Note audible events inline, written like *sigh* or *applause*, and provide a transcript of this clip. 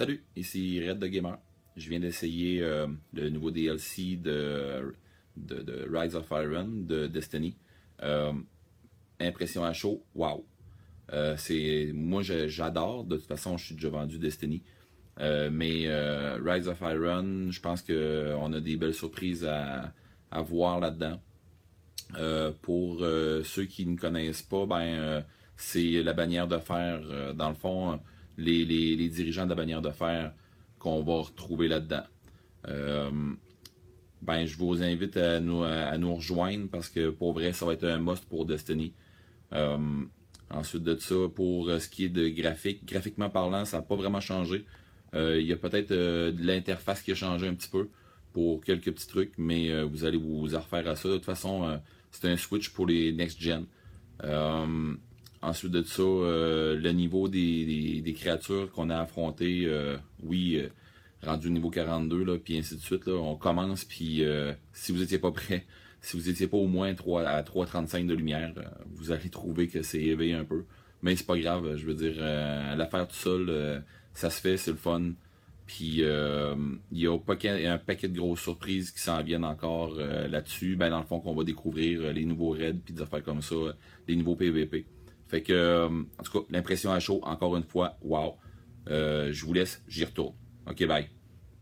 Salut, ici Red the Gamer. Je viens d'essayer euh, le nouveau DLC de, de, Rise of Iron de Destiny. Euh, impression à chaud, wow. Euh, c'est moi j'adore. De toute façon, je suis déjà vendu Destiny. mais Rise of Iron, je pense qu'on a des belles surprises à, à voir là-dedans. pour ceux qui ne connaissent pas, ben c'est la bannière de fer. dans le fond, les, dirigeants de la bannière de fer qu'on va retrouver là-dedans. Euh, ben, je vous invite à nous, rejoindre parce que pour vrai, ça va être un must pour Destiny. Euh, ensuite de ça, pour ce qui est de graphique, graphiquement parlant, ça n'a pas vraiment changé. Euh, il y a peut-être de l'interface qui a changé un petit peu pour quelques petits trucs, mais vous allez vous refaire à ça. De toute façon, c'est un switch pour les next-gen. Ensuite de ça, euh, le niveau des, créatures qu'on a affrontées, euh, oui, euh, rendu au niveau 42, là, puis ainsi de suite. On commence, puis si vous n'étiez pas prêt, *laughs* si vous n'étiez pas au moins 3, à 3,35 de lumière, vous allez trouver que c'est élevé un peu. Mais c'est pas grave, je veux dire, l'affaire tout seul, ça se fait, c'est le fun. Puis il y a un paquet, de grosses surprises qui s'en viennent encore là-dessus. Ben, dans le fond, qu'on va découvrir les nouveaux raids, puis des affaires comme ça, les nouveaux PVP. Fait que, euh, en tout cas, l'impression à chaud, encore une fois, wow. Euh, je vous laisse, j'y retourne. OK, bye.